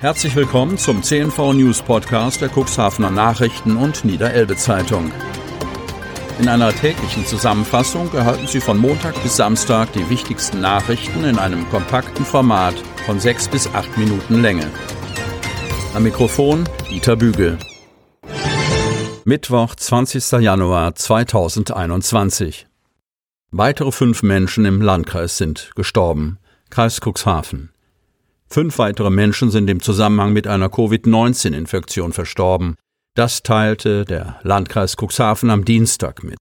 Herzlich willkommen zum CNV News Podcast der Cuxhavener Nachrichten und Niederelbe Zeitung. In einer täglichen Zusammenfassung erhalten Sie von Montag bis Samstag die wichtigsten Nachrichten in einem kompakten Format von sechs bis acht Minuten Länge. Am Mikrofon Dieter Bügel. Mittwoch, 20. Januar 2021. Weitere fünf Menschen im Landkreis sind gestorben. Kreis Cuxhaven. Fünf weitere Menschen sind im Zusammenhang mit einer Covid-19-Infektion verstorben. Das teilte der Landkreis Cuxhaven am Dienstag mit.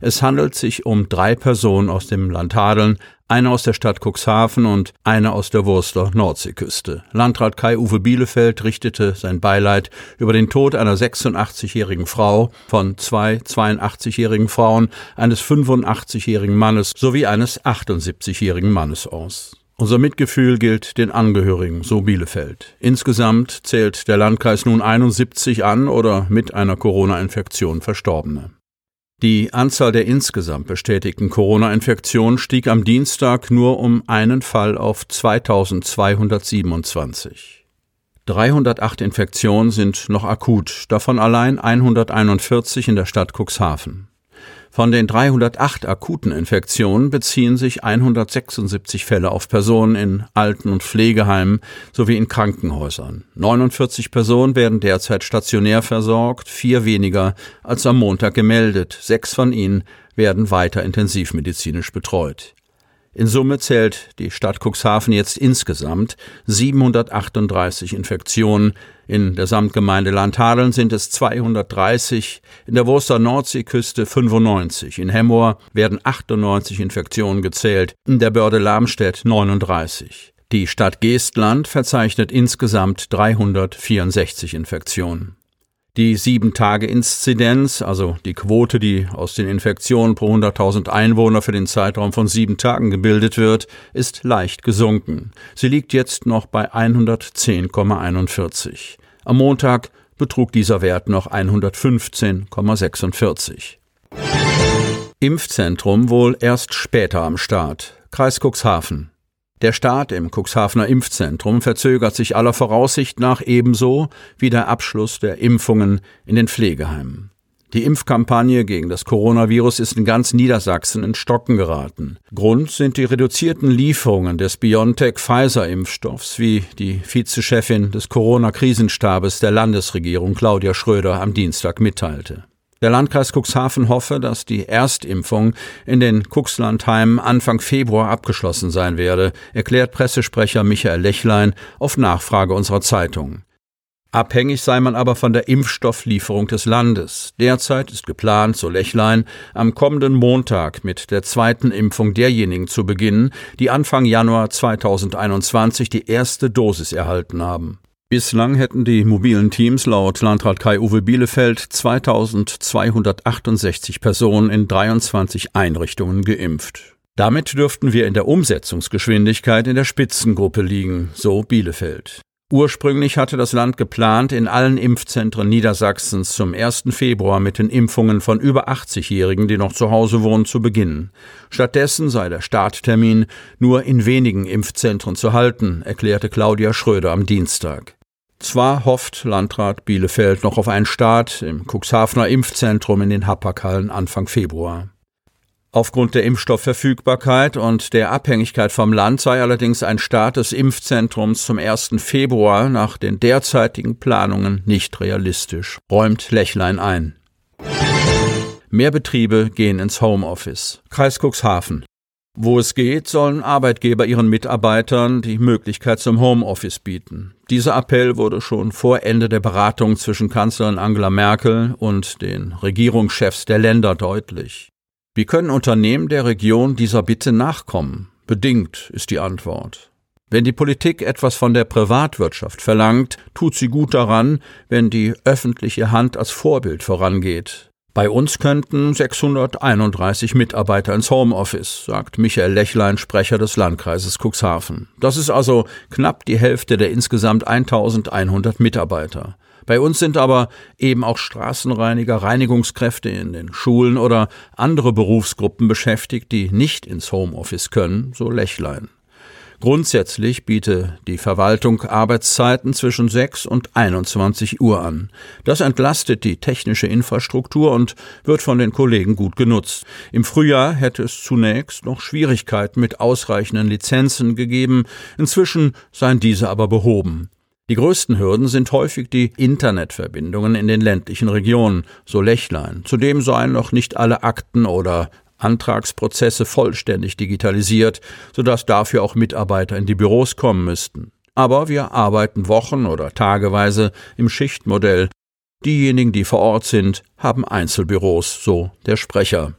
Es handelt sich um drei Personen aus dem Land Hadeln, eine aus der Stadt Cuxhaven und eine aus der Wurster Nordseeküste. Landrat Kai-Uwe Bielefeld richtete sein Beileid über den Tod einer 86-jährigen Frau, von zwei 82-jährigen Frauen, eines 85-jährigen Mannes sowie eines 78-jährigen Mannes aus. Unser Mitgefühl gilt den Angehörigen, so Bielefeld. Insgesamt zählt der Landkreis nun 71 an oder mit einer Corona-Infektion Verstorbene. Die Anzahl der insgesamt bestätigten Corona-Infektionen stieg am Dienstag nur um einen Fall auf 2227. 308 Infektionen sind noch akut, davon allein 141 in der Stadt Cuxhaven. Von den 308 akuten Infektionen beziehen sich 176 Fälle auf Personen in Alten- und Pflegeheimen sowie in Krankenhäusern. 49 Personen werden derzeit stationär versorgt, vier weniger als am Montag gemeldet. Sechs von ihnen werden weiter intensivmedizinisch betreut. In Summe zählt die Stadt Cuxhaven jetzt insgesamt 738 Infektionen. In der Samtgemeinde Landhadeln sind es 230, in der Wurster Nordseeküste 95, in Hemmoor werden 98 Infektionen gezählt, in der Börde Lamstedt 39. Die Stadt Geestland verzeichnet insgesamt 364 Infektionen. Die Sieben-Tage-Inzidenz, also die Quote, die aus den Infektionen pro 100.000 Einwohner für den Zeitraum von sieben Tagen gebildet wird, ist leicht gesunken. Sie liegt jetzt noch bei 110,41. Am Montag betrug dieser Wert noch 115,46. Impfzentrum wohl erst später am Start. Kreis Cuxhaven. Der Start im Cuxhavener Impfzentrum verzögert sich aller Voraussicht nach ebenso wie der Abschluss der Impfungen in den Pflegeheimen. Die Impfkampagne gegen das Coronavirus ist in ganz Niedersachsen in Stocken geraten. Grund sind die reduzierten Lieferungen des BioNTech-Pfizer-Impfstoffs, wie die Vizechefin des Corona-Krisenstabes der Landesregierung Claudia Schröder am Dienstag mitteilte. Der Landkreis Cuxhaven hoffe, dass die Erstimpfung in den Cuxlandheimen Anfang Februar abgeschlossen sein werde, erklärt Pressesprecher Michael Lechlein auf Nachfrage unserer Zeitung. Abhängig sei man aber von der Impfstofflieferung des Landes. Derzeit ist geplant, so Lechlein, am kommenden Montag mit der zweiten Impfung derjenigen zu beginnen, die Anfang Januar 2021 die erste Dosis erhalten haben. Bislang hätten die mobilen Teams laut Landrat Kai-Uwe Bielefeld 2268 Personen in 23 Einrichtungen geimpft. Damit dürften wir in der Umsetzungsgeschwindigkeit in der Spitzengruppe liegen, so Bielefeld. Ursprünglich hatte das Land geplant, in allen Impfzentren Niedersachsens zum 1. Februar mit den Impfungen von über 80-Jährigen, die noch zu Hause wohnen, zu beginnen. Stattdessen sei der Starttermin nur in wenigen Impfzentren zu halten, erklärte Claudia Schröder am Dienstag. Zwar hofft Landrat Bielefeld noch auf einen Start im Cuxhavener Impfzentrum in den Hapaghallen Anfang Februar. Aufgrund der Impfstoffverfügbarkeit und der Abhängigkeit vom Land sei allerdings ein Start des Impfzentrums zum 1. Februar nach den derzeitigen Planungen nicht realistisch, räumt Lechlein ein. Mehr Betriebe gehen ins Homeoffice. Kreis Cuxhaven. Wo es geht, sollen Arbeitgeber ihren Mitarbeitern die Möglichkeit zum Homeoffice bieten. Dieser Appell wurde schon vor Ende der Beratung zwischen Kanzlerin Angela Merkel und den Regierungschefs der Länder deutlich. Wie können Unternehmen der Region dieser Bitte nachkommen? Bedingt ist die Antwort. Wenn die Politik etwas von der Privatwirtschaft verlangt, tut sie gut daran, wenn die öffentliche Hand als Vorbild vorangeht. Bei uns könnten 631 Mitarbeiter ins Homeoffice, sagt Michael Lechlein, Sprecher des Landkreises Cuxhaven. Das ist also knapp die Hälfte der insgesamt 1100 Mitarbeiter. Bei uns sind aber eben auch Straßenreiniger, Reinigungskräfte in den Schulen oder andere Berufsgruppen beschäftigt, die nicht ins Homeoffice können, so Lechlein. Grundsätzlich biete die Verwaltung Arbeitszeiten zwischen 6 und 21 Uhr an. Das entlastet die technische Infrastruktur und wird von den Kollegen gut genutzt. Im Frühjahr hätte es zunächst noch Schwierigkeiten mit ausreichenden Lizenzen gegeben. Inzwischen seien diese aber behoben. Die größten Hürden sind häufig die Internetverbindungen in den ländlichen Regionen, so Lechlein. Zudem seien noch nicht alle Akten oder Antragsprozesse vollständig digitalisiert, sodass dafür auch Mitarbeiter in die Büros kommen müssten. Aber wir arbeiten wochen- oder tageweise im Schichtmodell. Diejenigen, die vor Ort sind, haben Einzelbüros, so der Sprecher.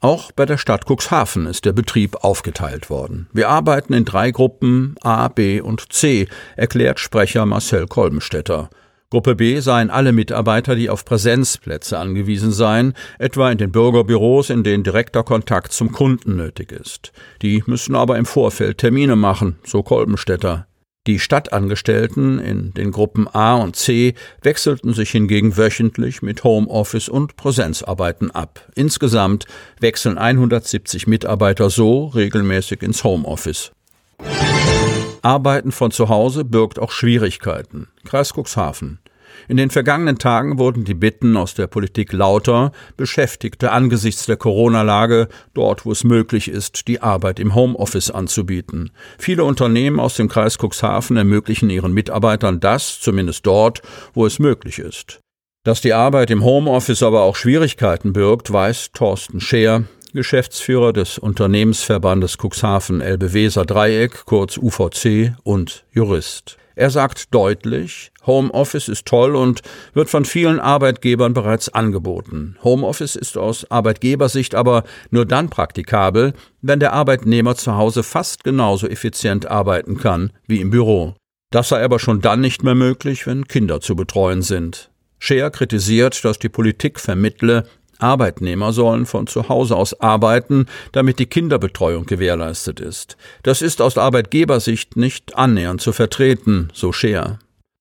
Auch bei der Stadt Cuxhaven ist der Betrieb aufgeteilt worden. Wir arbeiten in drei Gruppen A, B und C, erklärt Sprecher Marcel Kolbenstädter. Gruppe B seien alle Mitarbeiter, die auf Präsenzplätze angewiesen seien, etwa in den Bürgerbüros, in denen direkter Kontakt zum Kunden nötig ist. Die müssen aber im Vorfeld Termine machen, so Kolbenstädter. Die Stadtangestellten in den Gruppen A und C wechselten sich hingegen wöchentlich mit Homeoffice und Präsenzarbeiten ab. Insgesamt wechseln 170 Mitarbeiter so regelmäßig ins Homeoffice. Arbeiten von zu Hause birgt auch Schwierigkeiten. Kreis Cuxhaven. In den vergangenen Tagen wurden die Bitten aus der Politik lauter, Beschäftigte angesichts der Corona-Lage dort, wo es möglich ist, die Arbeit im Homeoffice anzubieten. Viele Unternehmen aus dem Kreis Cuxhaven ermöglichen ihren Mitarbeitern das, zumindest dort, wo es möglich ist. Dass die Arbeit im Homeoffice aber auch Schwierigkeiten birgt, weiß Thorsten Scheer, Geschäftsführer des Unternehmensverbandes Cuxhaven Elbe Weser Dreieck, kurz UVC und Jurist. Er sagt deutlich, Homeoffice ist toll und wird von vielen Arbeitgebern bereits angeboten. Homeoffice ist aus Arbeitgebersicht aber nur dann praktikabel, wenn der Arbeitnehmer zu Hause fast genauso effizient arbeiten kann wie im Büro. Das sei aber schon dann nicht mehr möglich, wenn Kinder zu betreuen sind. Scheer kritisiert, dass die Politik vermittle, Arbeitnehmer sollen von zu Hause aus arbeiten, damit die Kinderbetreuung gewährleistet ist. Das ist aus Arbeitgebersicht nicht annähernd zu vertreten, so Scheer.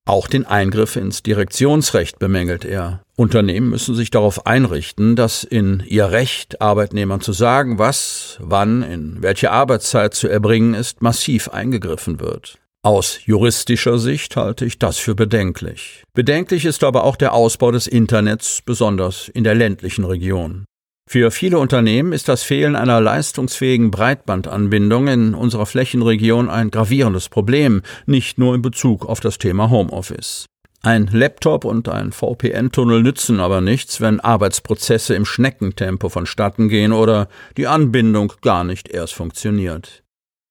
Auch den Eingriff ins Direktionsrecht bemängelt er. Unternehmen müssen sich darauf einrichten, dass in ihr Recht, Arbeitnehmern zu sagen, was, wann, in welche Arbeitszeit zu erbringen ist, massiv eingegriffen wird. Aus juristischer Sicht halte ich das für bedenklich. Bedenklich ist aber auch der Ausbau des Internets, besonders in der ländlichen Region. Für viele Unternehmen ist das Fehlen einer leistungsfähigen Breitbandanbindung in unserer Flächenregion ein gravierendes Problem, nicht nur in Bezug auf das Thema Homeoffice. Ein Laptop und ein VPN-Tunnel nützen aber nichts, wenn Arbeitsprozesse im Schneckentempo vonstatten gehen oder die Anbindung gar nicht erst funktioniert.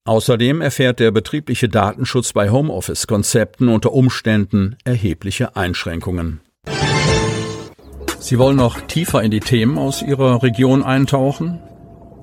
Außerdem erfährt der betriebliche Datenschutz bei Homeoffice-Konzepten unter Umständen erhebliche Einschränkungen. Sie wollen noch tiefer in die Themen aus Ihrer Region eintauchen?